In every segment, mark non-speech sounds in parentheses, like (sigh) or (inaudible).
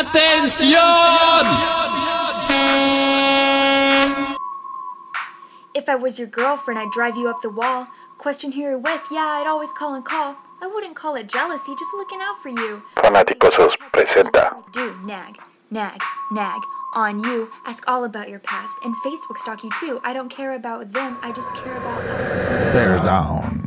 ¡Atención! If I was your girlfriend, I'd drive you up the wall. Question who you're with, yeah, I'd always call and call. I wouldn't call it jealousy, just looking out for you. Fanáticosos presenta Do nag, nag, nag on you. Ask all about your past and Facebook stalk you too. I don't care about them, I just care about us. Bear down.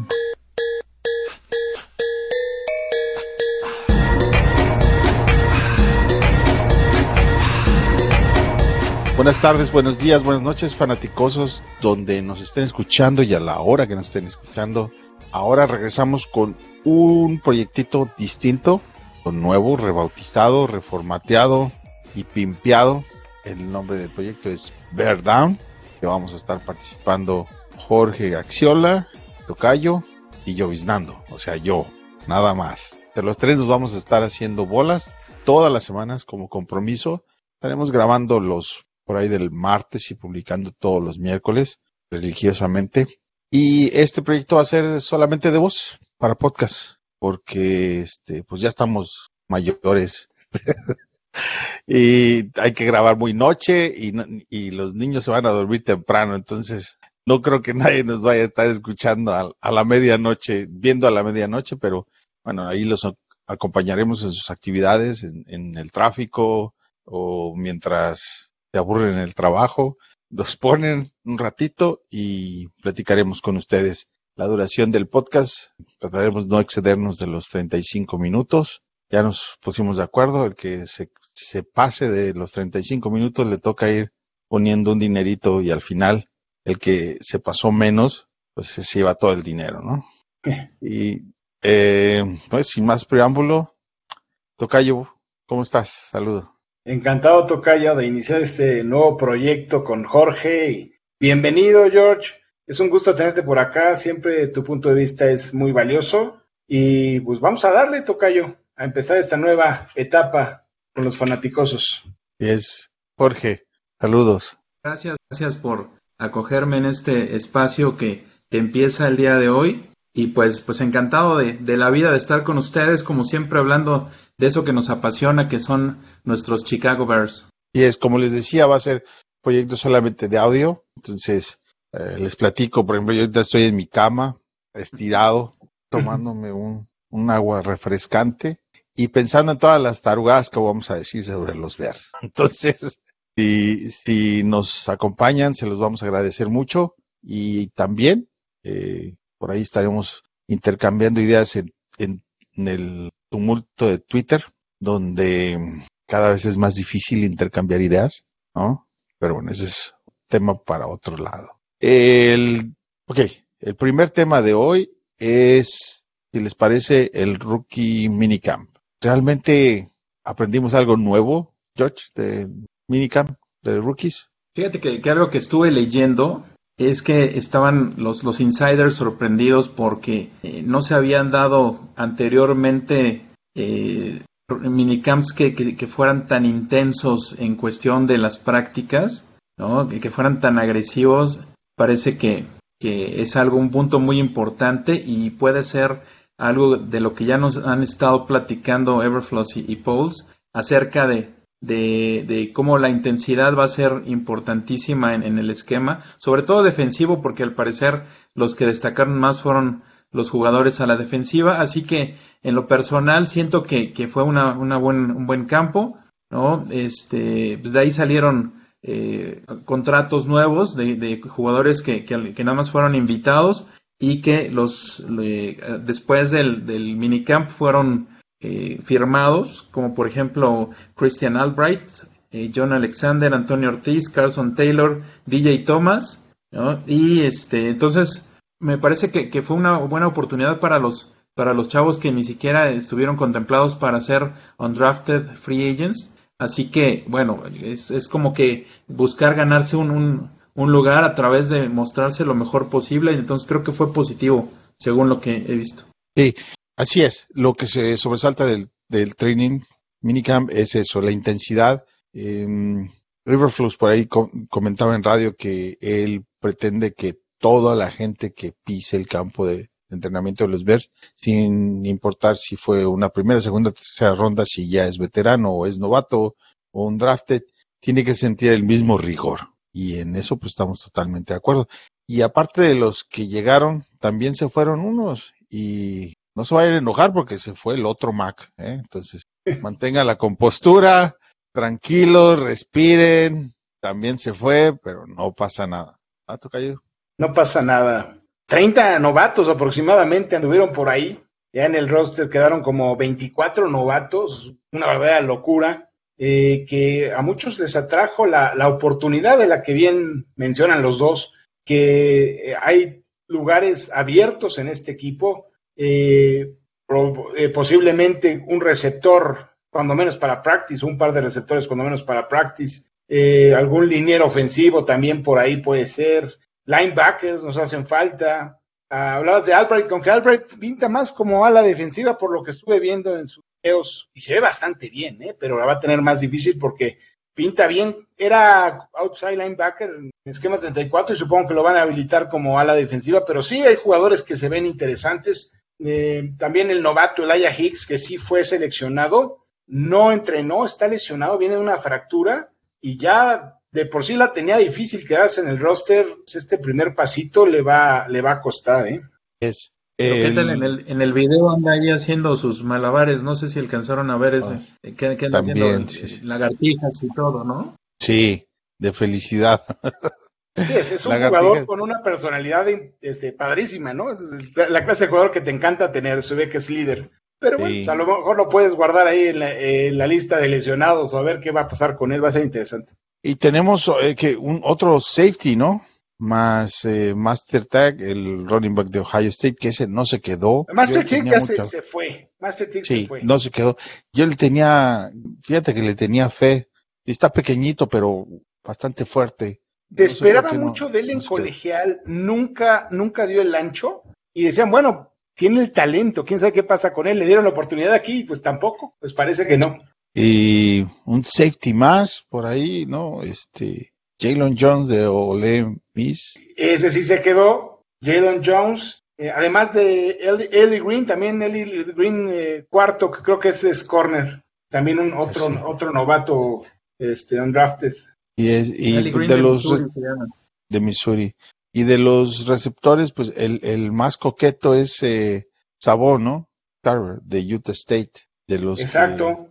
Buenas tardes, buenos días, buenas noches, fanaticosos, donde nos estén escuchando y a la hora que nos estén escuchando. Ahora regresamos con un proyectito distinto, nuevo, rebautizado, reformateado y pimpeado. El nombre del proyecto es Bear Down, que vamos a estar participando Jorge Axiola, Tocayo y Lloviznando, o sea, yo, nada más. De los tres nos vamos a estar haciendo bolas todas las semanas como compromiso. Estaremos grabando los por ahí del martes y publicando todos los miércoles religiosamente. Y este proyecto va a ser solamente de voz para podcast, porque este, pues ya estamos mayores (laughs) y hay que grabar muy noche y, y los niños se van a dormir temprano, entonces no creo que nadie nos vaya a estar escuchando a, a la medianoche, viendo a la medianoche, pero bueno, ahí los ac- acompañaremos en sus actividades, en el tráfico o mientras se aburren en el trabajo, los ponen un ratito y platicaremos con ustedes. La duración del podcast, trataremos no excedernos de los 35 minutos. Ya nos pusimos de acuerdo, el que se, se pase de los 35 minutos le toca ir poniendo un dinerito y al final el que se pasó menos, pues se lleva todo el dinero, ¿no? (laughs) Y eh, pues sin más preámbulo, Tocayo, ¿cómo estás? Saludo. Encantado, Tocayo, de iniciar este nuevo proyecto con Jorge. Y bienvenido, George. Es un gusto tenerte por acá. Siempre tu punto de vista es muy valioso. Y pues vamos a darle, Tocayo, a empezar esta nueva etapa con los fanaticosos. Y es Jorge, saludos. Gracias, gracias por acogerme en este espacio que, que empieza el día de hoy. Y pues, pues encantado de, de la vida de estar con ustedes, como siempre hablando de eso que nos apasiona, que son nuestros Chicago Bears. Y es como les decía, va a ser proyecto solamente de audio. Entonces, eh, les platico, por ejemplo, yo ahorita estoy en mi cama, estirado, (laughs) tomándome un, un agua refrescante y pensando en todas las tarugadas que vamos a decir sobre los Bears. (laughs) Entonces, si, si nos acompañan, se los vamos a agradecer mucho y también eh, por ahí estaremos intercambiando ideas en, en, el tumulto de Twitter, donde cada vez es más difícil intercambiar ideas, ¿no? Pero bueno, ese es tema para otro lado. El, ok, el primer tema de hoy es, si les parece, el Rookie Minicamp. Realmente aprendimos algo nuevo, George, de Minicamp, de Rookies. Fíjate que algo que estuve leyendo es que estaban los, los insiders sorprendidos porque eh, no se habían dado anteriormente eh, minicamps que, que, fueran tan intensos en cuestión de las prácticas, ¿no? que, fueran tan agresivos. Parece que, que es algo, un punto muy importante y puede ser algo de lo que ya nos han estado platicando Everfloss y, y Pauls acerca de, de, de, cómo la intensidad va a ser importantísima en, en, el esquema, sobre todo defensivo, porque al parecer los que destacaron más fueron los jugadores a la defensiva, así que en lo personal siento que, que fue una, una buen, un buen campo, ¿no? Este, pues de ahí salieron eh, contratos nuevos de, de jugadores que, que, nada más fueron invitados y que los después del, del minicamp fueron eh, firmados, como por ejemplo Christian Albright, eh, John Alexander, Antonio Ortiz, Carson Taylor, DJ Thomas, y este, entonces me parece que, que, fue una buena oportunidad para los para los chavos que ni siquiera estuvieron contemplados para ser undrafted free agents, así que bueno, es, es como que buscar ganarse un, un, un lugar a través de mostrarse lo mejor posible, entonces creo que fue positivo, según lo que he visto. Sí, Así es, lo que se sobresalta del, del training minicamp es eso, la intensidad. Eh, Riverflux por ahí co comentaba en radio que él pretende que toda la gente que pise el campo de, entrenamiento de los Bears, sin importar si fue una primera, segunda, tercera ronda, si ya es veterano o es novato o un drafted, tiene que sentir el mismo rigor. Y en eso pues estamos totalmente de acuerdo. Y aparte de los que llegaron, también se fueron unos y no se vayan a enojar porque se fue el otro Mac. ¿eh? Entonces, mantengan la compostura, tranquilos, respiren. También se fue, pero no pasa nada. ¿Ah? No pasa nada. 30 novatos aproximadamente anduvieron por ahí. Ya en el roster quedaron como 24 novatos, una verdadera locura, eh, que a muchos les atrajo la, la, oportunidad de la que bien mencionan los dos, que eh, hay lugares abiertos en este equipo, eh, eh, posiblemente un receptor, cuando menos para practice, un par de receptores, cuando menos para practice, eh, algún liniero ofensivo también por ahí puede ser, linebackers nos hacen falta. Uh, hablabas de Albright, con que Albright pinta más como ala defensiva por lo que estuve viendo en sus videos y se ve bastante bien, ¿eh? pero la va a tener más difícil porque pinta bien. Era outside linebacker en esquema 34 y supongo que lo van a habilitar como ala defensiva, pero sí hay jugadores que se ven interesantes. Eh, también el novato Elijah Hicks, que sí fue seleccionado, no entrenó, está lesionado, viene de una fractura y ya de por sí la tenía difícil quedarse en el roster. Este primer pasito le va, le va a costar, ¿eh? Es, Pero ¿qué tal en el, en el video anda ahí haciendo sus malabares? No sé si alcanzaron a ver ese. Que, que anda también, haciendo sí, sí. lagartijas y todo, ¿no? Sí, de felicidad. (laughs) Sí, es, es (laughs) un jugador con una personalidad este, padrísima, ¿no? Es la clase de jugador que te encanta tener, se ve que es líder. Pero bueno, Sí. a lo mejor lo puedes guardar ahí en la, en la lista de lesionados o a ver qué va a pasar con él, va a ser interesante. Y tenemos eh, que un otro safety, ¿no? Más eh, Master Tag, el running back de Ohio State, que ese no se quedó. Master tenía ya se, mucha- se fue. Master Tick se Sí, fue. no se quedó. Yo le tenía, fíjate que le tenía fe. Está pequeñito, pero bastante fuerte. Te No esperaba no- mucho de él en no colegial, nunca, nunca dio el ancho y decían, bueno, tiene el talento, quién sabe qué pasa con él, le dieron la oportunidad aquí y pues tampoco, pues parece que no. Y un safety más por ahí, ¿no? Este, Jalen Jones de Ole Miss. Ese sí se quedó, Jalen Jones, eh, además de Eli Green, también Eli Green eh, cuarto, que creo que ese es corner, también un otro, Sí. otro novato este, undrafted. Y, es, y de de los Missouri se llama. de Missouri. Y de los receptores, pues el, el más coqueto es eh, Sabón, ¿no? Carver, de Utah State. De los Exacto.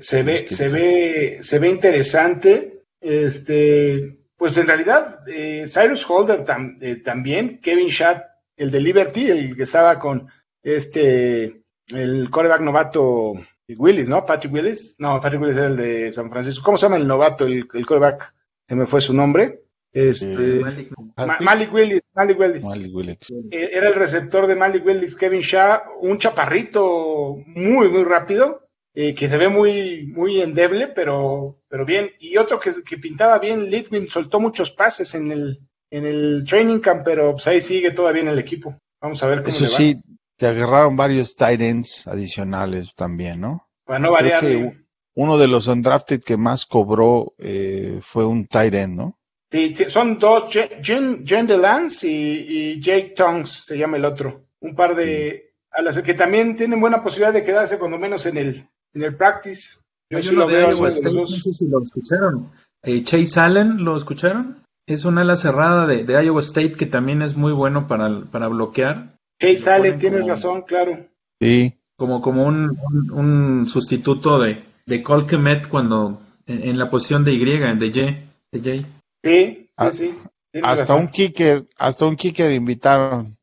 Se ve, que se ve, se ve interesante. Este, pues en realidad, eh, Cyrus Holder tam- eh, también, Kevin Schatt, el de Liberty, el que estaba con este, el coreback novato Willis, ¿no? Patrick Willis. No, Patrick Willis era el de San Francisco. ¿Cómo se llama el novato, el, el coreback? Se me fue su nombre. Este, Eh, Malik- Ma- Malik Willis, Malik Willis. Malik Willis. Eh, era el receptor de Malik Willis, Kevin Shaw, un chaparrito muy, muy rápido, eh, que se ve muy, muy endeble, pero, pero bien. Y otro que, que pintaba bien, Litwin, soltó muchos pases en el, en el training camp, pero pues ahí sigue todavía en el equipo. Vamos a ver cómo Eso le va. sí, te agarraron varios tight ends adicionales también, ¿no? Para no Creo variar. que uno de los undrafted que más cobró eh, fue un tight end, ¿no? Sí, sí, son dos, Je- Jen, Jen DeLance y, y Jake Tongs, se llama el otro. Un par de alas que también tienen buena posibilidad de quedarse cuando menos en el, en el practice. Yo sí lo veo los no sé si lo escucharon. Eh, Chase Allen, ¿lo escucharon? Es un ala cerrada de, de Iowa State que también es muy bueno para, para bloquear, Allen, ponen tienes como- razón, claro. Sí, como, como un, un, un sustituto de, de Cole Kmet cuando en, en la posición de Y, de Y. De Y. Sí, sí, Ah, sí. hasta razón. un kicker, hasta un kicker invitaron.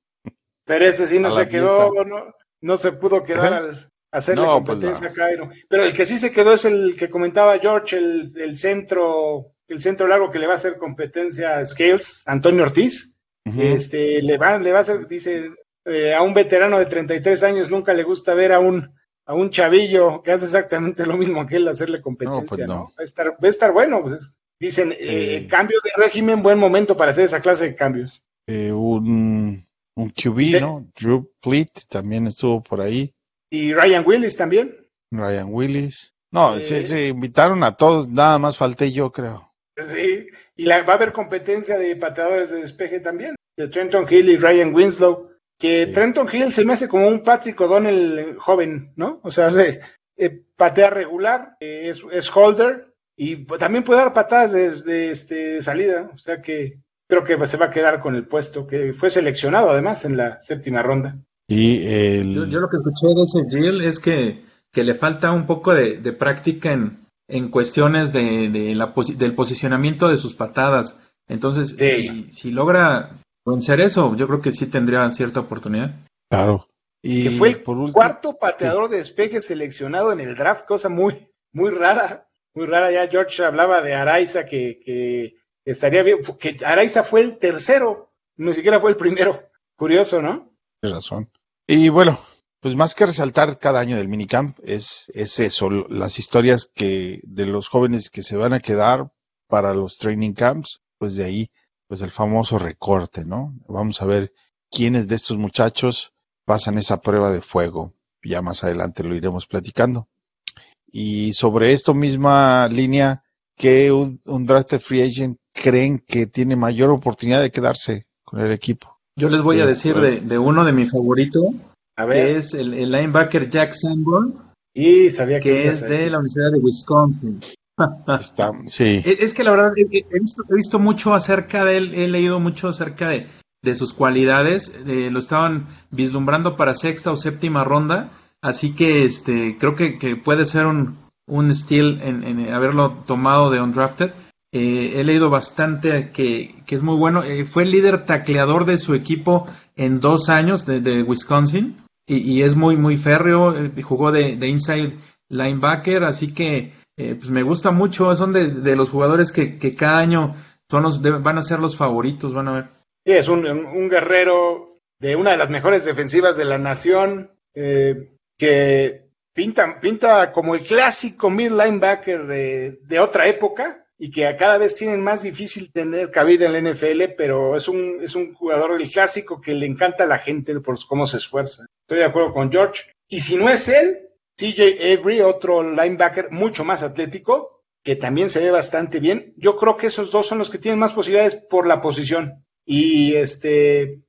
Pero ese sí no se la quedó, no, no se pudo quedar al hacerle No, pues competencia no. a Cairo. Pero el que sí se quedó es el que comentaba George, el, el centro, el centro largo que le va a hacer competencia a Scales, Antonio Ortiz. Este, le va, le va a hacer, dice, eh, a un veterano de 33 años nunca le gusta ver a un, a un chavillo que hace exactamente lo mismo que él hacerle competencia, No, pues ¿no? no. Va a estar, va a estar bueno, pues, dicen, eh, Sí. cambios de régimen, buen momento para hacer esa clase de cambios. Eh, un, un QB, De- ¿no? Drew Plitt también estuvo por ahí. Y Ryan Willis también. Ryan Willis. No, Eh. se, se invitaron a todos, nada más falté yo, creo. Sí, y la, va a haber competencia de pateadores de despeje también, de Trenton Hill y Ryan Winslow. Que Trenton Hill se me hace como un Patrick O'Donnell joven, ¿no? O sea, hace, eh, patea regular, eh, es, es, holder y también puede dar patadas desde este, salida. O sea que creo que se va a quedar con el puesto, que fue seleccionado además en la séptima ronda. Y el... yo, yo, lo que escuché de ese Jill es que, que le falta un poco de, de práctica en, en cuestiones de, de la del posicionamiento de sus patadas. Entonces, sí. si, si, logra vencer eso, yo creo que sí tendría cierta oportunidad. Claro. Y que fue el por último, cuarto pateador sí. de despeje seleccionado en el draft, cosa muy, muy rara, muy rara. Ya George hablaba de Araiza que, que estaría bien, que Araiza fue el tercero, ni siquiera fue el primero. Curioso, ¿no? Tienes razón. Y bueno, pues más que resaltar cada año del minicamp, es, es eso, las historias que de los jóvenes que se van a quedar para los training camps, pues de ahí, pues el famoso recorte, ¿no? Vamos a ver quiénes de estos muchachos pasan esa prueba de fuego. Ya más adelante lo iremos platicando. Y sobre esto misma línea, ¿qué un, un draft free agent creen que tiene mayor oportunidad de quedarse con el equipo? Yo les voy a decir de, de uno de mi favorito, a ver. que es el, el linebacker Jack Sanborn, y sabía que, que es de la Universidad de Wisconsin. Está, (laughs) sí. Es que la verdad he, visto, he, visto, mucho acerca de él, he leído mucho acerca de, de sus cualidades, eh, lo estaban vislumbrando para sexta o séptima ronda, así que este creo que, que puede ser un, un steal en, en, haberlo tomado de undrafted. Eh, he leído bastante que, que es muy bueno. Eh, fue el líder tacleador de su equipo en dos años de, de Wisconsin y, y, es muy, muy férreo. Eh, jugó de, de, inside linebacker, así que eh, pues me gusta mucho. Son de, los jugadores que, cada año son los, van a ser los favoritos, van a ver. Sí, es un, guerrero de una de las mejores defensivas de la nación eh, que pinta, pinta como el clásico mid linebacker de, otra época y que cada vez tienen más difícil tener cabida en la NFL, pero es un, es un jugador del clásico que le encanta a la gente por cómo se esfuerza. Estoy de acuerdo con George. Y si no es él, CJ Avery, otro linebacker mucho más atlético, que también se ve bastante bien. Yo creo que esos dos son los que tienen más posibilidades por la posición. Y este,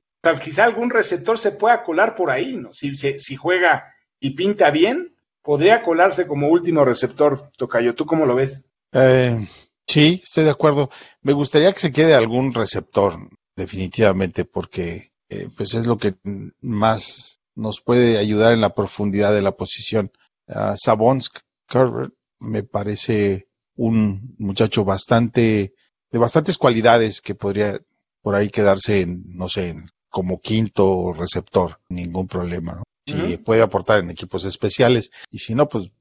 quizá algún receptor se pueda colar por ahí, ¿no? Si, si, si juega y pinta bien, podría colarse como último receptor, Tocayo. ¿Tú cómo lo ves? Eh, Sí, estoy de acuerdo. Me gustaría que se quede algún receptor, definitivamente, porque eh, pues es lo que más nos puede ayudar en la profundidad de la posición. Uh, Sabonsk Carver me parece un muchacho bastante de bastantes cualidades que podría por ahí quedarse en, no sé, en, como quinto receptor, ningún problema. ¿no? Si uh -huh. puede aportar en equipos especiales y si no, pues,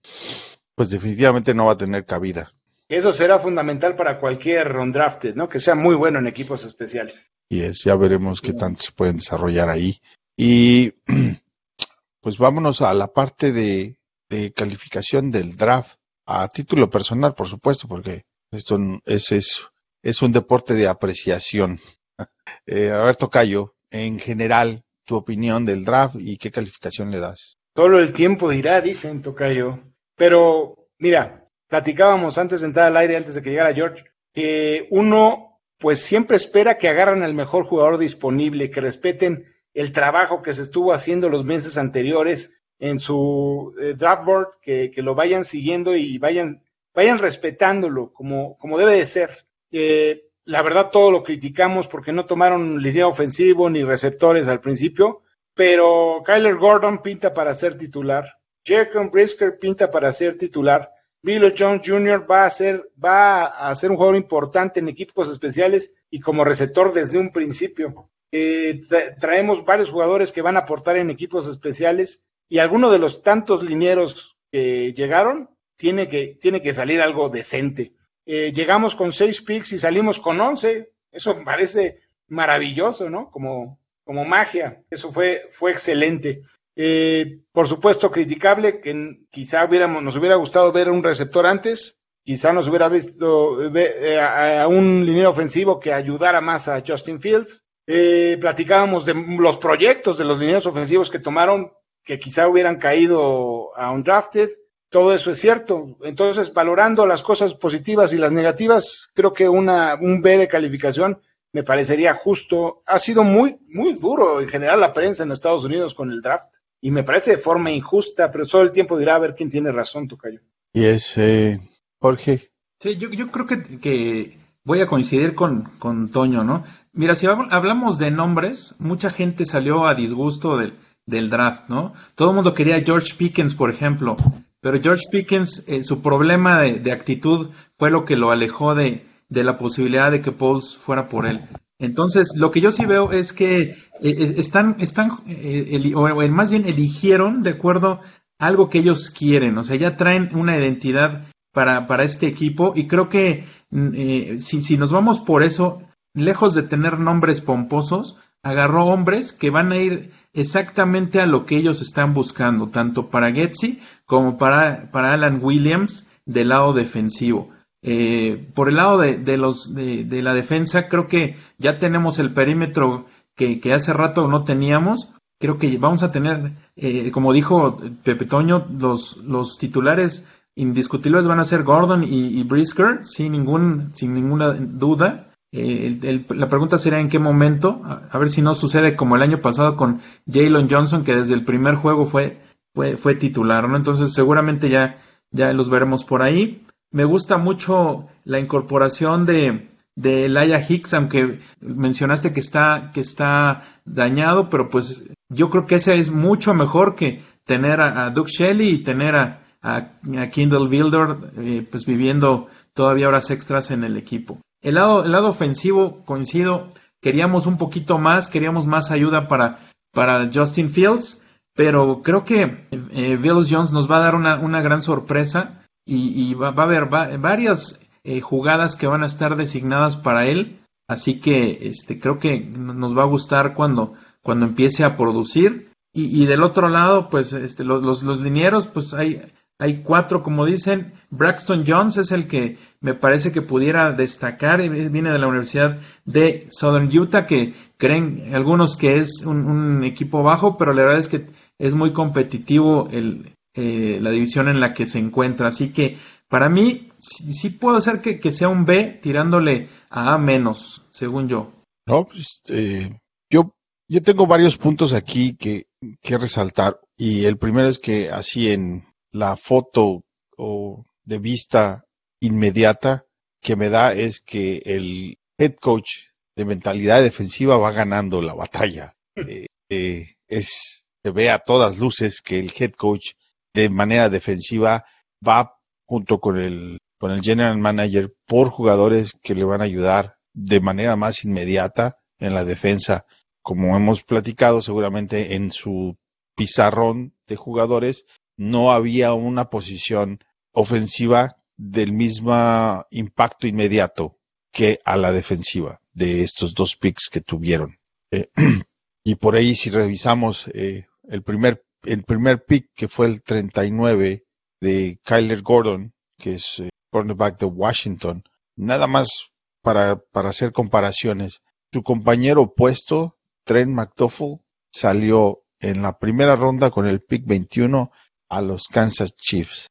pues definitivamente no va a tener cabida. Eso será fundamental para cualquier undrafted, ¿no? Que sea muy bueno en equipos especiales. Y es, ya veremos qué tanto se pueden desarrollar ahí. Y (clears throat) pues vámonos a la parte de, de calificación del draft, a título personal, por supuesto, porque esto es, es, es un deporte de apreciación. (laughs) Eh, a ver, Tocayo, en general, tu opinión del draft y qué calificación le das. Solo el tiempo dirá, dicen Tocayo. Pero, mira, platicábamos antes de entrar al aire, antes de que llegara George, que uno pues siempre espera que agarren al mejor jugador disponible, que respeten el trabajo que se estuvo haciendo los meses anteriores en su eh, draft board, que, que, lo vayan siguiendo y vayan, vayan respetándolo como, como debe de ser. Eh, la verdad todo lo criticamos porque no tomaron línea ofensivo ni receptores al principio, pero Kyler Gordon pinta para ser titular, Jacob Brisker pinta para ser titular, Bill Jones Jr. va a ser, va a ser un jugador importante en equipos especiales y como receptor desde un principio. Eh, tra traemos varios jugadores que van a aportar en equipos especiales y alguno de los tantos linieros que llegaron tiene que, tiene que salir algo decente. Eh, llegamos con seis picks y salimos con once. Eso parece maravilloso, ¿no? Como, como magia. Eso fue, fue excelente. Eh, por supuesto, criticable, que quizá hubiéramos, nos hubiera gustado ver un receptor antes, quizá nos hubiera visto eh, a, un liniero ofensivo que ayudara más a Justin Fields. Platicábamos de los proyectos de los linieros ofensivos que tomaron, que quizá hubieran caído a un drafted. Todo eso es cierto. Entonces, valorando las cosas positivas y las negativas, creo que una, un B de calificación me parecería justo. Ha sido muy, muy duro en general la prensa en Estados Unidos con el draft y me parece de forma injusta, pero todo el tiempo dirá a ver quién tiene razón, Tocayo. Y es eh, Jorge. Sí, yo, yo creo que, que voy a coincidir con, con Toño, ¿no? Mira, si hablamos de nombres, mucha gente salió a disgusto del, del draft, ¿no? Todo el mundo quería George Pickens, por ejemplo, pero George Pickens, eh, su problema de, de, actitud fue lo que lo alejó de, de la posibilidad de que Pauls fuera por él. Entonces, lo que yo sí veo es que eh, están, están eh, o más bien eligieron de acuerdo a algo que ellos quieren, o sea, ya traen una identidad para, para este equipo y creo que mm, eh, si, si nos vamos por eso, lejos de tener nombres pomposos, agarró hombres que van a ir exactamente a lo que ellos están buscando, tanto para Getzi como para, para Alan Williams del lado defensivo. Eh, por el lado de, de los de, de, la defensa, creo que ya tenemos el perímetro que, que, hace rato no teníamos. Creo que vamos a tener, eh, como dijo Pepe Toño, los, los titulares indiscutibles van a ser Gordon y, y Brisker, sin, ningún, sin ninguna duda. Eh, la pregunta sería en qué momento, a, a, ver si no sucede como el año pasado con Jalen Johnson, que desde el primer juego fue, fue, fue titular, ¿no? Entonces seguramente ya, ya los veremos por ahí. Me gusta mucho la incorporación de, de Laia Hicks, aunque mencionaste que está, que está dañado, pero pues yo creo que ese es mucho mejor que tener a, a Doug Shelley y tener a, a, a Kindle Builder eh, pues viviendo todavía horas extras en el equipo. El lado, el lado ofensivo, coincido, queríamos un poquito más, queríamos más ayuda para, para Justin Fields, pero creo que eh, Jones nos va a dar una, una gran sorpresa y, va, a haber va, varias eh, jugadas que van a estar designadas para él. Así que este, creo que nos va a gustar cuando, cuando empiece a producir. Y, del otro lado, pues este, los, los linieros, pues hay, hay cuatro, como dicen. Braxton Jones es el que me parece que pudiera destacar. Viene de la Universidad de Southern Utah, que creen algunos que es un, equipo bajo, pero la verdad es que es muy competitivo el, eh, la división en la que se encuentra. Así que para mí sí, sí puedo hacer que, sea un B tirándole a A menos, según yo. No, pues eh, yo, yo tengo varios puntos aquí que, que resaltar. Y el primero es que así en la foto o de vista inmediata que me da es que el head coach de mentalidad defensiva va ganando la batalla. Eh, eh, es, se ve a todas luces que el head coach de manera defensiva va junto con el, con el general manager por jugadores que le van a ayudar de manera más inmediata en la defensa. Como hemos platicado seguramente en su pizarrón de jugadores, no había una posición ofensiva del mismo impacto inmediato que a la defensiva de estos dos picks que tuvieron. Eh, (clears throat) y por ahí si revisamos eh, el primer el primer pick que fue el 39 de Kyler Gordon, que es eh, cornerback de Washington, nada más para, para hacer comparaciones. Su compañero opuesto, Trent McDuffel, salió en la primera ronda con el pick 21 a los Kansas Chiefs.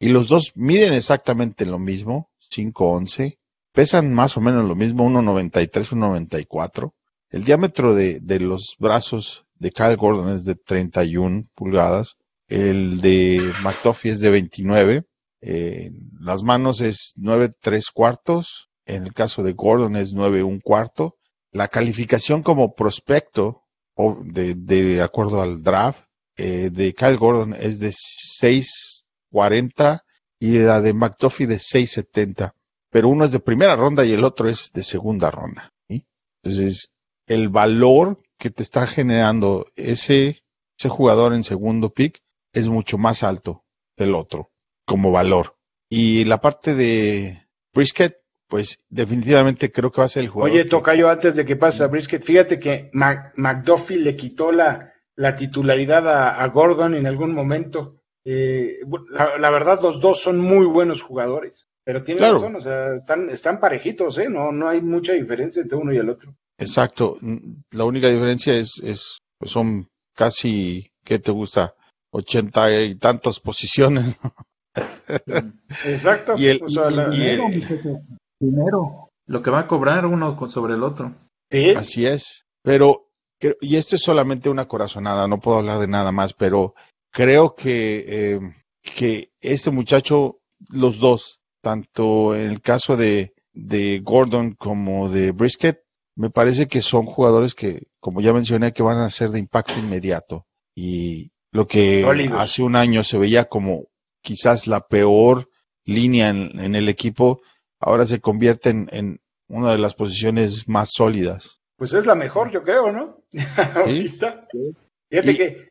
Y los dos miden exactamente lo mismo, 5'11, pesan más o menos lo mismo, 1'93, 1'94. El diámetro de, de los brazos de Kyle Gordon es de 31 pulgadas, el de McDuffie es de 29, eh, las manos es 9 3 cuartos, en el caso de Gordon es 9 1 cuarto. La calificación como prospecto, de, de acuerdo al draft, eh, de Kyle Gordon es de 6.40 y la de McDuffie de 6.70. Pero uno es de primera ronda y el otro es de segunda ronda. ¿sí? Entonces, el valor que te está generando ese, ese jugador en segundo pick es mucho más alto del otro como valor. Y la parte de Brisket, pues definitivamente creo que va a ser el jugador. Oye, toca yo antes de que pase a Brisket, fíjate que Mac McDuffie le quitó la, la titularidad a, a, Gordon en algún momento. Eh, la, la, verdad, los dos son muy buenos jugadores. Pero tiene claro. razón, o sea, están, están parejitos, ¿eh? No, no hay mucha diferencia entre uno y el otro. Exacto. La única diferencia es, es pues son casi, ¿qué te gusta? Ochenta y tantas posiciones. (laughs) Exacto. Y el, o sea, la, y el. Primero. lo que va a cobrar uno con- sobre el otro. Sí, Así es. Pero, y esto es solamente una corazonada, no puedo hablar de nada más, pero creo que, eh, que este muchacho, los dos, tanto en el caso de, de Gordon como de Brisket, me parece que son jugadores que, como ya mencioné, que van a ser de impacto inmediato. Y lo que Sólidos. hace un año se veía como quizás la peor línea en, en el equipo, ahora se convierte en, en una de las posiciones más sólidas. pues es la mejor, yo creo, ¿no? (laughs) Ahorita. Fíjate Y- que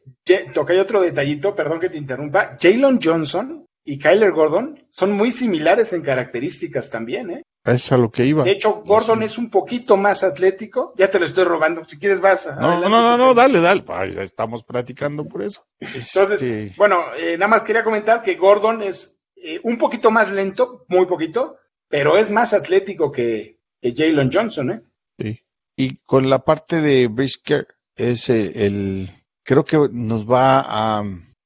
toca otro detallito, perdón que te interrumpa. Jalen Johnson y Kyler Gordon son muy similares en características también, ¿eh? Es a lo que iba. De hecho, Gordon Sí. es un poquito más atlético. Ya te lo estoy robando. Si quieres, vas. No, adelante, no, no, no, Pepe. dale, dale. Ay, ya estamos platicando por eso. Entonces, Este, bueno, eh, nada más quería comentar que Gordon es eh, un poquito más lento, muy poquito, pero es más atlético que, que Jalen Johnson, ¿eh? sí. Y con la parte de Brisker, es eh, el, creo que nos va a,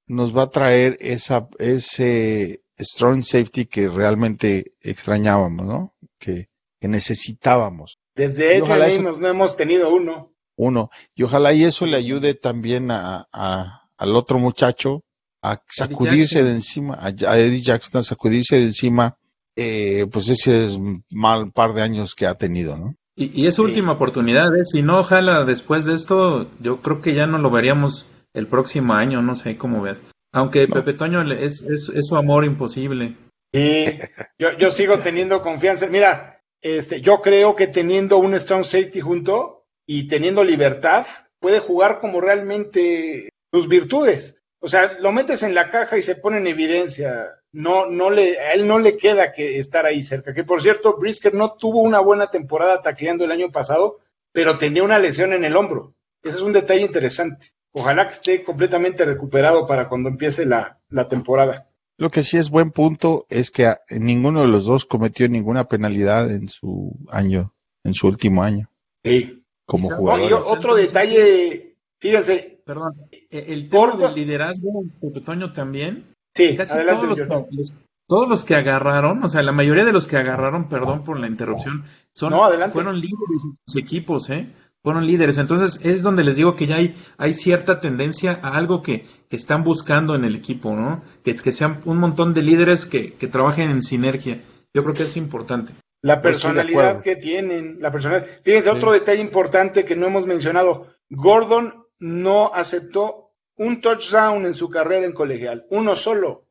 nos va a traer esa, ese strong safety que realmente extrañábamos, ¿no? Que, que necesitábamos. Desde ojalá eso- no hemos tenido uno. Uno. Y ojalá y eso le ayude también a, a- al otro muchacho a sacudirse de encima, a, a Eddie Jackson a sacudirse de encima, eh, pues ese es mal par de años que ha tenido, ¿no? Y, y es Sí. última oportunidad, ¿eh? Si no, ojalá después de esto, yo creo que ya no lo veríamos el próximo año, no sé cómo ves. Aunque No. Pepe Toño le- es, es, es su amor imposible. Sí, yo, yo sigo teniendo confianza. Mira, este, yo creo que teniendo un strong safety junto y teniendo libertad, puede jugar como realmente sus virtudes. O sea, lo metes en la caja y se pone en evidencia. No, no le, a él no le queda que estar ahí cerca. Que por cierto, Brisker no tuvo una buena temporada tacleando el año pasado, pero tenía una lesión en el hombro. Ese es un detalle interesante. Ojalá que esté completamente recuperado para cuando empiece la, la temporada. Lo que sí es buen punto es que a- ninguno de los dos cometió ninguna penalidad en su año, en su último año, Sí. como No, jugadores. otro detalle, fíjense, Perdón, e- el tema del liderazgo, Pepe Toño también, sí, casi adelante, todos los, todos los que agarraron, o sea, la mayoría de los que agarraron, perdón por la interrupción, son, No, fueron líderes en sus equipos, ¿eh? Fueron líderes. Entonces es donde les digo que ya hay, hay cierta tendencia a algo que, que están buscando en el equipo, ¿no? Que, que sean un montón de líderes que, que trabajen en sinergia. Yo creo que es importante. La de personalidad que tienen, la personalidad. Fíjense, Sí. otro detalle importante que no hemos mencionado. Gordon no aceptó un touchdown en su carrera en colegial, uno solo.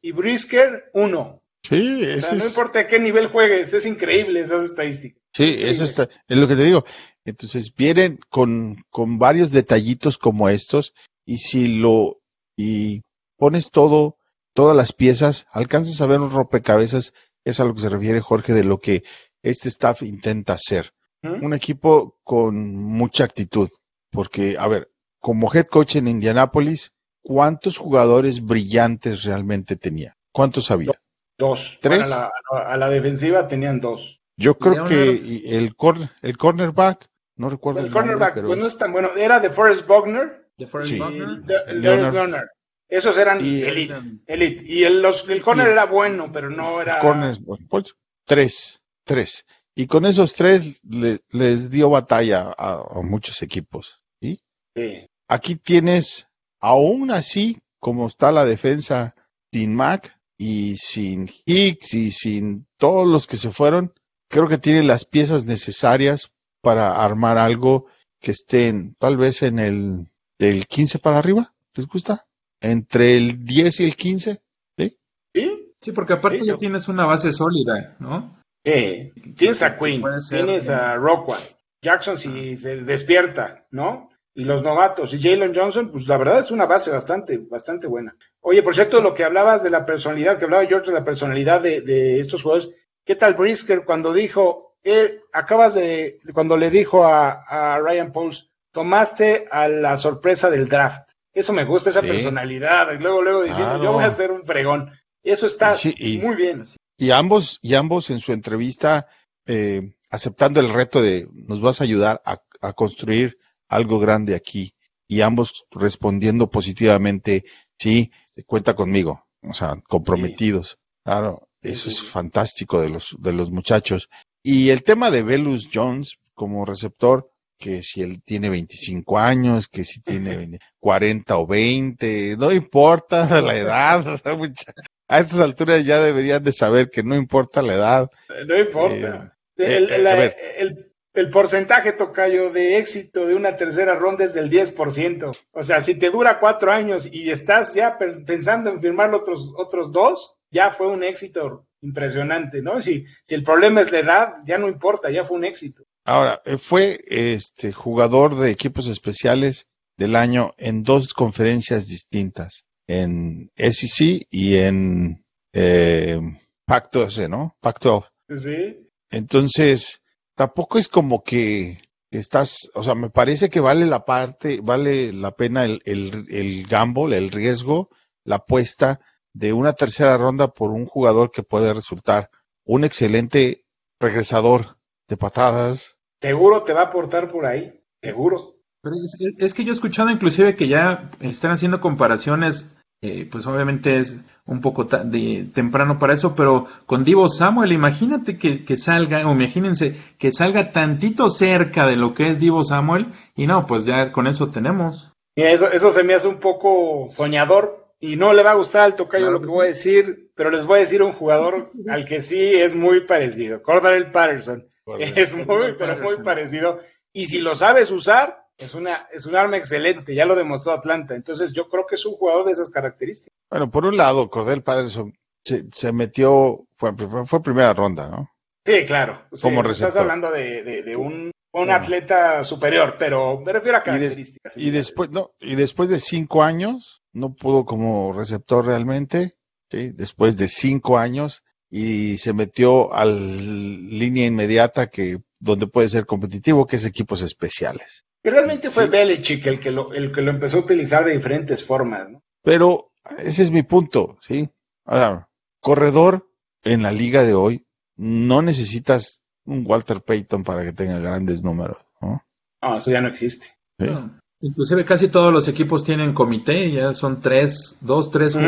Y Brisker, uno. Sí, O eso sea, no es, importa a qué nivel juegues, es increíble esas estadísticas. sí, eso está- es lo que te digo. Entonces vienen con, con varios detallitos como estos y si lo y pones todo, todas las piezas, alcanzas a ver un rompecabezas, es a lo que se refiere Jorge de lo que este staff intenta hacer. ¿Mm? un equipo con mucha actitud, porque, a ver, como head coach en Indianápolis, ¿cuántos jugadores brillantes realmente tenía? ¿Cuántos había? Dos. ¿Tres? Bueno, a, la, a la defensiva tenían dos. Yo creo que el, cor- el cornerback, no recuerdo El el, nombre, cornerback, pero pues no es tan bueno. Era de Forrest Buckner De Forrest Sí. Buckner. de- Leonard. Leonard. Esos eran Y- elite, elite. Y el, los, el corner Y- era bueno, pero no era... corners, pues, tres, tres. Y con esos tres le- les dio batalla a, a muchos equipos. ¿sí? Sí. Aquí tienes, aún así, como está la defensa sin Mac y sin Hicks y sin todos los que se fueron, creo que tiene las piezas necesarias para armar algo que estén tal vez en el del 15 para arriba. ¿Les gusta? Entre el 10 y el 15. ¿Sí? Sí, porque aparte Sí, ya yo- tienes una base sólida, ¿no? Sí. Tienes a Que Quinn, puede ser- tienes a Rockwell, Jackson si se despierta, ¿no? Y los novatos. Y Jalen Johnson, pues la verdad es una base bastante, bastante buena. Oye, por cierto, lo que hablabas de la personalidad, que hablaba George de la personalidad de, de estos jugadores, ¿qué tal Brisker cuando dijo, eh, acabas de, cuando le dijo a, a Ryan Pauls, tomaste a la sorpresa del draft? Eso me gusta, esa Sí. personalidad. Y luego, luego diciendo, Claro. yo voy a ser un fregón. Eso está Sí, y- muy bien. Y ambos, y ambos en su entrevista, eh, aceptando el reto de nos vas a ayudar a, a construir algo grande aquí. Y ambos respondiendo positivamente, sí, cuenta conmigo. O sea, comprometidos. Claro, eso sí, es fantástico de los, de los muchachos. Y el tema de Velus Jones como receptor, que si él tiene 25 años, que si tiene (laughs) 20, 40 o 20, no importa (laughs) la edad. (laughs) A estas alturas ya deberían de saber que no importa la edad. No importa. Eh, el, eh, el- porcentaje, Tocayo, de éxito de una tercera ronda es del 10%. O sea, si te dura cuatro años y estás ya pe- pensando en firmar otros, otros dos, ya fue un éxito impresionante, ¿no? Si, si el problema es la edad, ya no importa, ya fue un éxito. Ahora, eh, fue este jugador de equipos especiales del año en dos conferencias distintas, en SEC y en eh, Pacto ese, ¿no? Pacto. Sí. Entonces, tampoco es como que estás, o sea, me parece que vale la parte, vale la pena el, el, el gamble, el riesgo, la apuesta de una tercera ronda por un jugador que puede resultar un excelente regresador de patadas, Seguro te va a aportar por ahí, seguro. Pero es, es que yo he escuchado inclusive que ya están haciendo comparaciones, eh, pues obviamente es un poco de, temprano para eso, pero con Divo Samuel, imagínate que, que salga, o imagínense que salga tantito cerca de lo que es Divo Samuel, y no, pues ya con eso tenemos. Mira, eso, eso se me hace un poco soñador y no le va a gustar al tocayo Claro lo que que sí. voy a decir, pero les voy a decir un jugador (laughs) al que sí es muy parecido, Cordarel Patterson. Es muy, pero muy parecido. Y si lo sabes usar, es una es un arma excelente, ya lo demostró Atlanta. Entonces yo creo que es un jugador de esas características. Bueno, por un lado, Cordell Patterson se, se metió, fue, fue primera ronda, ¿no? Sí, claro. Sí, Como estás hablando de, de- de un, un atleta superior, pero me refiero a Y, des- características. y después, no, y después de cinco años, no pudo como receptor realmente, ¿sí? Después de cinco años, y se metió a línea inmediata que, donde puede ser competitivo, que es equipos especiales. Y realmente fue Sí. Belichick el que, lo, el que lo empezó a utilizar de diferentes formas, ¿no? Pero ese es mi punto, ¿sí? Ahora, corredor en la liga de hoy, no necesitas un Walter Payton para que tenga grandes números, ¿no? No, eso ya no existe. ¿Sí? No. Inclusive casi todos los equipos tienen comité, ya son tres, dos, tres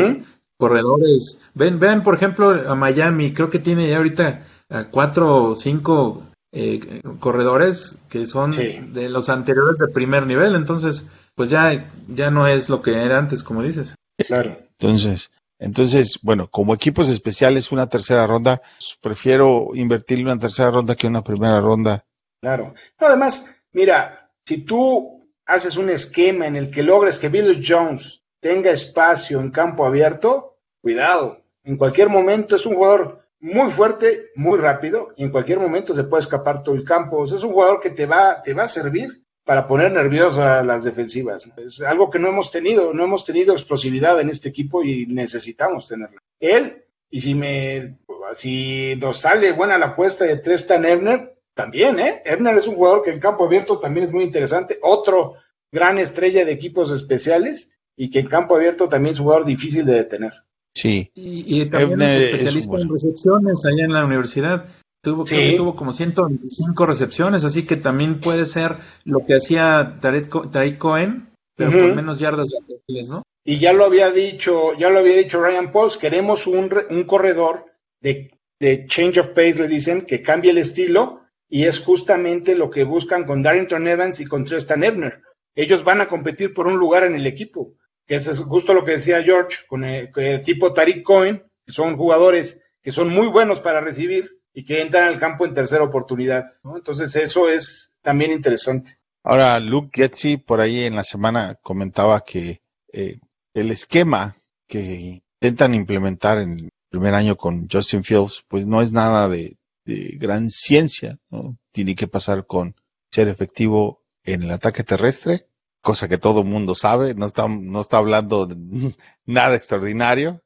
corredores. Ven, vean por ejemplo a Miami, creo que tiene ya ahorita a cuatro o cinco eh, corredores que son Sí. de los anteriores de primer nivel, entonces pues ya, ya no es lo que era antes, como dices. Claro. Entonces, entonces, bueno, como equipos especiales, una tercera ronda, pues, prefiero invertirle una tercera ronda que una primera ronda. Claro. No, además, mira, si tú haces un esquema en el que logres que Bill Jones tenga espacio en campo abierto, cuidado. En cualquier momento es un jugador muy fuerte, muy rápido, y en cualquier momento se puede escapar todo el campo. Es un jugador que te va, te va a servir para poner nervioso a las defensivas. Es algo que no hemos tenido, no hemos tenido explosividad en este equipo y necesitamos tenerla. Él, y si me, si nos sale buena la apuesta de Tristan Ebner, también, ¿eh? Ebner es un jugador que en campo abierto también es muy interesante, otro gran estrella de equipos especiales y que en campo abierto también es un jugador difícil de detener. Sí, Y, y también Ebner es especialista bueno. en recepciones allá en la universidad. Tuvo, creo Sí. que tuvo como 125 recepciones, así que también puede ser lo que hacía Tariq Cohen, pero Ujú. con menos yardas laterales, ¿no? Y ya lo había dicho, ya lo había dicho Ryan Pauls, queremos un, re- un corredor de, de change of pace, le dicen, que cambie el estilo, y es justamente lo que buscan con Darrington Evans y con Tristan Ebner. Ellos van a competir por un lugar en el equipo, que es justo lo que decía George, con el, tipo Tariq Cohen, que son jugadores que son muy buenos para recibir y que entran al campo en tercera oportunidad. Entonces eso es también interesante. Ahora, Luke Getzi por ahí en la semana comentaba que eh, el esquema que intentan implementar en el primer año con Justin Fields, pues no es nada de, de gran ciencia, ¿no? Tiene que pasar con ser efectivo en el ataque terrestre, cosa que todo mundo sabe, no está, no está hablando de (laughs) nada extraordinario,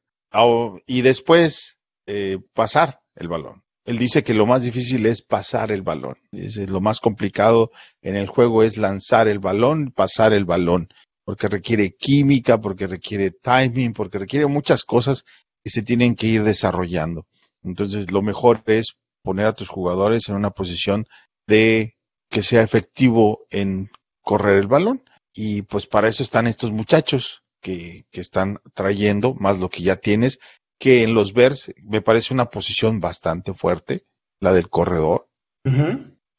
y después eh, pasar el balón. Él dice que lo más difícil es pasar el balón. Dice, lo más complicado en el juego es lanzar el balón, pasar el balón, porque requiere química, porque requiere timing, porque requiere muchas cosas que se tienen que ir desarrollando. Entonces, lo mejor es poner a tus jugadores en una posición de que sea efectivo en correr el balón. Y pues para eso están estos muchachos que, que están trayendo más lo que ya tienes, que en los Bears me parece una posición bastante fuerte, la del corredor.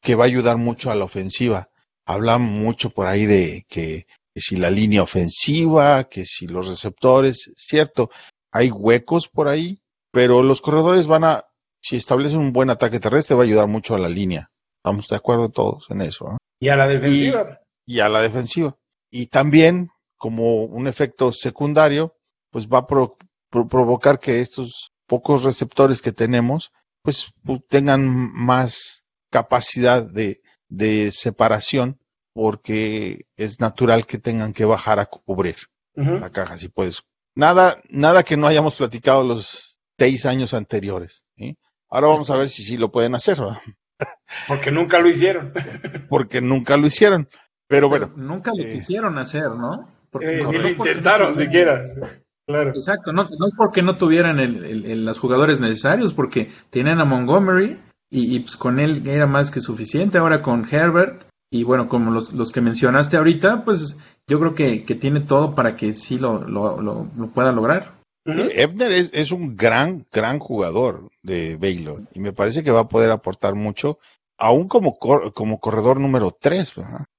Que va a ayudar mucho a la ofensiva. Hablan mucho por ahí de que, que si la línea ofensiva, que si los receptores, cierto, hay huecos por ahí, pero los corredores van a, si establecen un buen ataque terrestre, va a ayudar mucho a la línea. Estamos de acuerdo todos en eso. ¿no? Y a la defensiva. y a la defensiva. Y también, como un efecto secundario, pues va a pro- pro- provocar que estos pocos receptores que tenemos, pues pu- tengan más capacidad de, de separación, porque es natural que tengan que bajar a cubrir la caja, si puedes. Nada, nada que no hayamos platicado los seis años anteriores. ¿sí? Ahora vamos a ver si sí lo pueden hacer, ¿verdad? Porque nunca lo hicieron. porque nunca lo hicieron. Pero bueno, Pero nunca lo eh, quisieron hacer, ¿no? Porque- Eh, no- ni lo intentaron no- siquiera. Claro. Exacto, no, no es porque no tuvieran el, el- el- los jugadores necesarios, porque tenían a Montgomery y, y, pues con él era más que suficiente. Ahora con Herbert y bueno, como los, los que mencionaste ahorita, pues yo creo que, que tiene todo para que sí lo, lo, lo- lo pueda lograr. Ujú. Ebner es, es un gran, gran jugador de Baylor y me parece que va a poder aportar mucho, aún como, cor- como corredor número 3,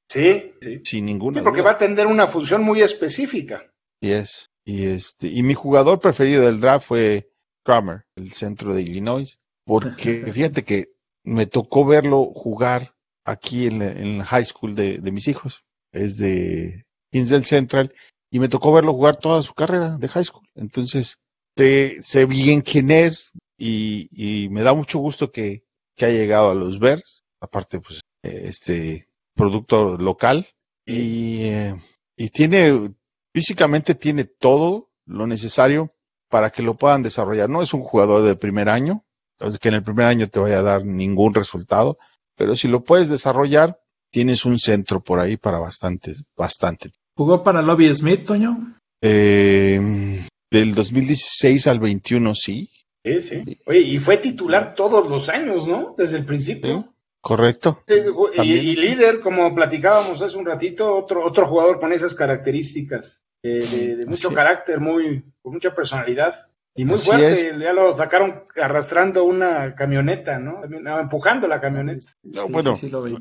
Sí, sí. sin ninguna Sí, porque duda. va a tener una función muy específica. Y es, y este, y mi jugador preferido del draft fue Kramer, el centro de Illinois, porque (laughs) fíjate que me tocó verlo jugar aquí en la, en la high school de, de mis hijos, es de Hinsdale Central, y me tocó verlo jugar toda su carrera de high school. Entonces, sé, sé bien quién es y, y me da mucho gusto que, que haya llegado a los Bears, aparte, pues, eh, este producto local, y, eh, y tiene, físicamente tiene todo lo necesario para que lo puedan desarrollar. No es un jugador de primer año, entonces que en el primer año te vaya a dar ningún resultado, pero si lo puedes desarrollar, tienes un centro por ahí para bastante, bastante. ¿Jugó para Lobby Smith, Toño? Eh, del 2016 al 21, sí, Sí, sí. Oye, y fue titular todos los años, ¿no? Desde el principio. Correcto. Y, líder, como platicábamos hace un ratito, otro, otro jugador con esas características, eh, de, de mucho Así. carácter, muy, con mucha personalidad. Y muy Así fuerte, ya lo sacaron arrastrando una camioneta, ¿no? Empujando la camioneta. No, bueno, sí, sí lo vi.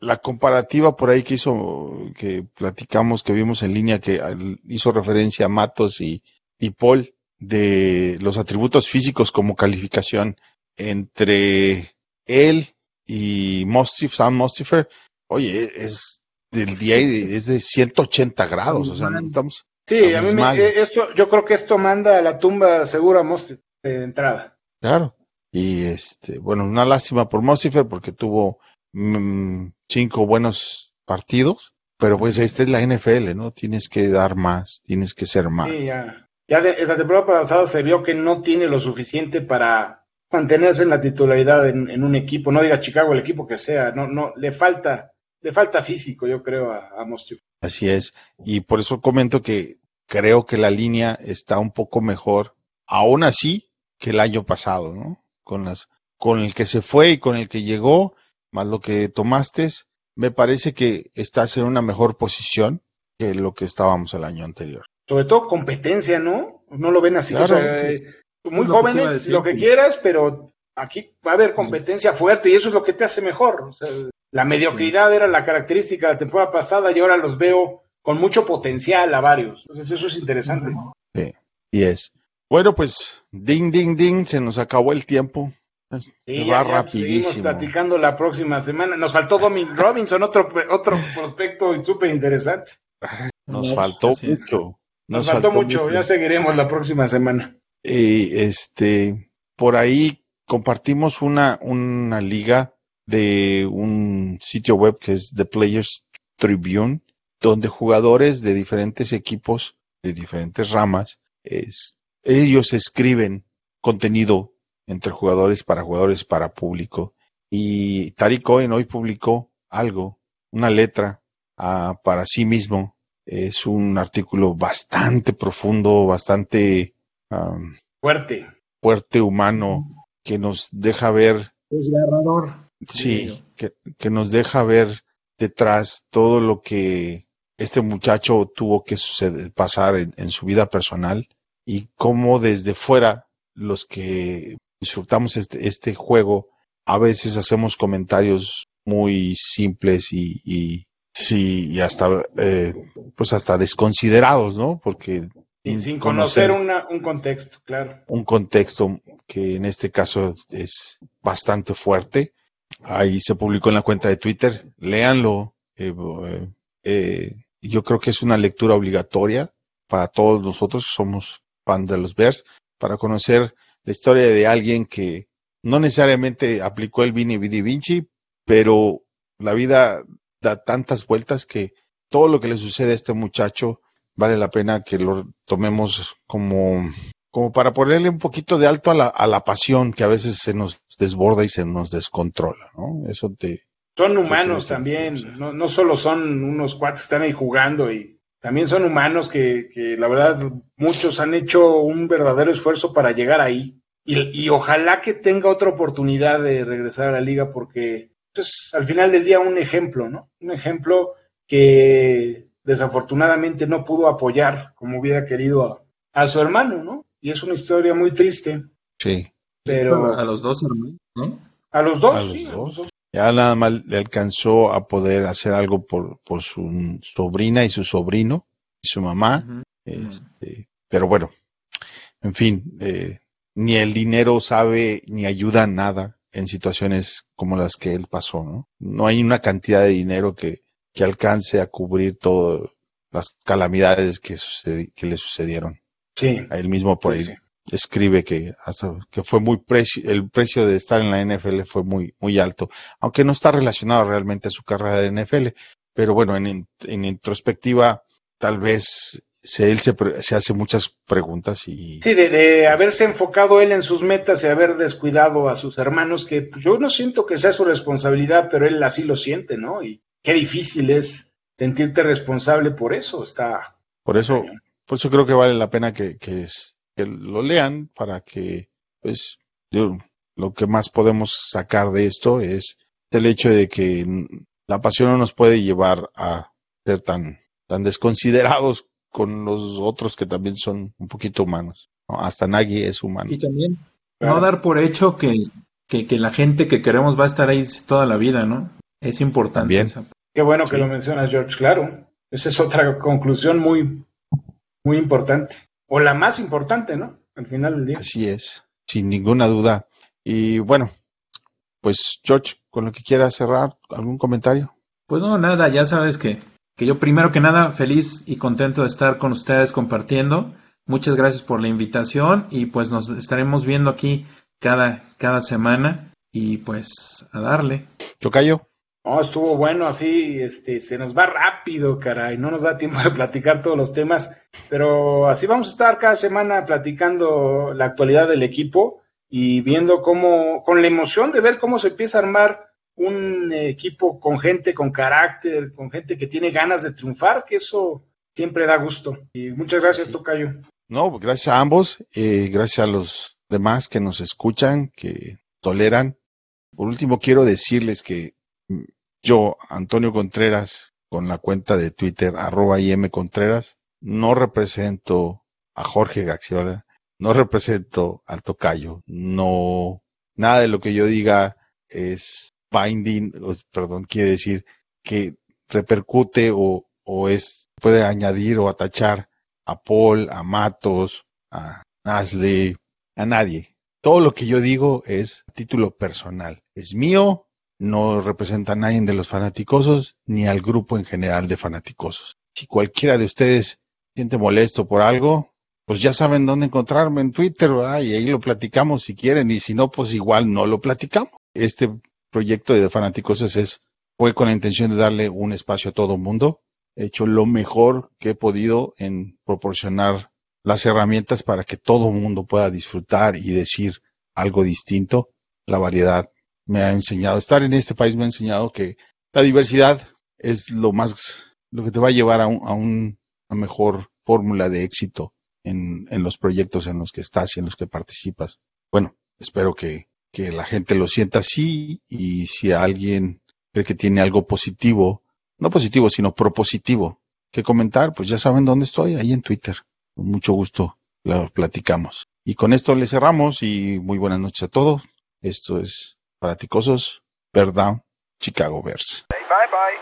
la comparativa por ahí que hizo, que platicamos, que vimos en línea, que hizo referencia a Matos y, y Paul, de los atributos físicos como calificación entre él y Mostif, Sam Mostifer, oye, es del día y es de 180 grados, o sea, no estamos, Sí, a mí me- eh, esto, yo creo que esto manda a la tumba segura a Most de entrada. claro. Y este, bueno, una lástima por Mostifer porque tuvo mm, cinco buenos partidos, pero pues esta es la NFL, ¿no? Tienes que dar más, tienes que ser más. Sí, ya. Ya de, esa temporada pasada se vio que no tiene lo suficiente para mantenerse en la titularidad en, en un equipo. No diga Chicago, el equipo que sea. No, no, le falta, le falta físico, yo creo, a, a. Así es. Y por eso comento que creo que la línea está un poco mejor, aún así, que el año pasado, ¿no? Con las, con el que se fue y con el que llegó, más lo que tomaste, me parece que estás en una mejor posición que lo que estábamos el año anterior. Sobre todo competencia, ¿no? No lo ven así. Claro, o sea, eh, sí. Muy que jóvenes, decir. lo que quieras, pero aquí va a haber competencia fuerte y eso es lo que te hace mejor. O sea, la mediocridad era la característica de la temporada pasada y ahora los veo con mucho potencial a varios. Entonces eso es interesante. Y es. Bueno, pues, ding, ding, ding, se nos acabó el tiempo. Sí, Se ya- va ya rapidísimo. Seguimos platicando la próxima semana. Nos faltó Dominic Robinson, otro, otro prospecto súper interesante. Nos No, faltó mucho. Nos, faltó, mucho, ya seguiremos la próxima semana. Eh, este, por ahí compartimos una, una liga de un sitio web que es The Players Tribune, donde jugadores de diferentes equipos, de diferentes ramas, es, ellos escriben contenido entre jugadores para jugadores para público. Y Tariq Cohen hoy publicó algo, una letra ah, para sí mismo. Es un artículo bastante profundo, bastante Fuerte. fuerte, humano, que nos deja ver, Desgarrador. sí, que, que nos deja ver detrás todo lo que este muchacho tuvo que suceder, pasar en, en su vida personal y cómo desde fuera los que disfrutamos este, este juego a veces hacemos comentarios muy simples y, y sí, y hasta, eh, pues hasta desconsiderados, ¿no? Porque sin, sin conocer una, un contexto, claro. Un contexto que en este caso es bastante fuerte. Ahí se publicó en la cuenta de Twitter, léanlo. Eh, eh, yo creo que es una lectura obligatoria para todos nosotros que somos fans de los Bears, para conocer la historia de alguien que no necesariamente aplicó el Vini Vidi Vinci, pero la vida da tantas vueltas que todo lo que le sucede a este muchacho vale la pena que lo tomemos como, como para ponerle un poquito de alto a la, a la pasión que a veces se nos desborda y se nos descontrola, ¿no? Eso te... Son humanos también, no, no solo son unos cuates que están ahí jugando y también son humanos que, que la verdad muchos han hecho un verdadero esfuerzo para llegar ahí y, y, ojalá que tenga otra oportunidad de regresar a la liga porque pues, al final del día un ejemplo, ¿no? Un ejemplo que desafortunadamente no pudo apoyar como hubiera querido a, a su hermano, ¿no? Y es una historia muy triste. Sí. Pero a los dos hermanos, ¿no? A los dos, A los sí, a dos. los dos. Ya nada más le alcanzó a poder hacer algo por, por su sobrina y su sobrino y su mamá. Este, pero bueno, en fin, eh, ni el dinero sabe ni ayuda a nada en situaciones como las que él pasó, ¿no? No hay una cantidad de dinero que, que alcance a cubrir todas las calamidades que, le sucedieron. Sí, él mismo por ahí sí. escribe que hasta que fue muy precio, el precio de estar en la NFL fue muy, muy alto, aunque no está relacionado realmente a su carrera de NFL, pero bueno, en, en introspectiva, tal vez se, él se, pre- se hace muchas preguntas y Sí, de, de haberse enfocado él en sus metas y haber descuidado a sus hermanos, que yo no siento que sea su responsabilidad, pero él así lo siente, ¿no? Y qué difícil es sentirte responsable por eso, está... por eso, por eso creo que vale la pena que, que, es- que lo lean para que, pues, yo- lo que más podemos sacar de esto es el hecho de que la pasión no nos puede llevar a ser tan, tan desconsiderados con los otros que también son un poquito humanos. ¿no? Hasta Nagy es humano. Y también Claro. no dar por hecho que, que, que la gente que queremos va a estar ahí toda la vida, ¿no? Es importante. También. esa- Qué bueno que lo mencionas, George, claro. Esa es otra conclusión muy, muy importante. O la más importante, ¿no? Al final del día. Así es, sin ninguna duda. Y bueno, pues George, con lo que quieras cerrar, ¿algún comentario? Pues no, nada, ya sabes que, que yo primero que nada feliz y contento de estar con ustedes compartiendo. Muchas gracias por la invitación y pues nos estaremos viendo aquí cada, cada semana y pues a darle. Tocayo, No, estuvo bueno así, este, se nos va rápido, caray, no nos da tiempo de platicar todos los temas, pero así vamos a estar cada semana platicando la actualidad del equipo y viendo cómo, con la emoción de ver cómo se empieza a armar un equipo con gente con carácter, con gente que tiene ganas de triunfar, que eso siempre da gusto. Y muchas gracias, Tocayo. no, gracias a ambos, eh, gracias a los demás que nos escuchan, que toleran. Por último, quiero decirles que mm, yo, Antonio Contreras, con la cuenta de Twitter, arroba IM Contreras, no represento a Jorge Gaxiola, no represento al Tocayo, no, nada de lo que yo diga es binding, perdón, quiere decir que repercute o, es, puede añadir o atachar a Paul, a Matos, a Nasle, a nadie. Todo lo que yo digo es título personal. Es mío, no representa a nadie de los fanaticosos ni al grupo en general de fanaticosos. Si cualquiera de ustedes siente molesto por algo, pues ya saben dónde encontrarme en Twitter. Y ahí lo platicamos si quieren, y si no, pues igual no lo platicamos. Este proyecto de fanaticosos es, fue con la intención de darle un espacio a todo mundo. He hecho lo mejor que he podido en proporcionar las herramientas para que todo el mundo pueda disfrutar y decir algo distinto. La variedad me ha enseñado, estar en este país me ha enseñado que la diversidad es lo más, lo que te va a llevar a, un, a un- una mejor fórmula de éxito en, en los proyectos en los que estás y en los que participas. Bueno, espero que, que la gente lo sienta así y si alguien cree que tiene algo positivo, no positivo, sino propositivo que comentar, pues ya saben dónde estoy, ahí en Twitter. Con mucho gusto lo platicamos. Y con esto le cerramos y muy buenas noches a todos. Esto es Bear Down, Chicago Bears. Bye bye.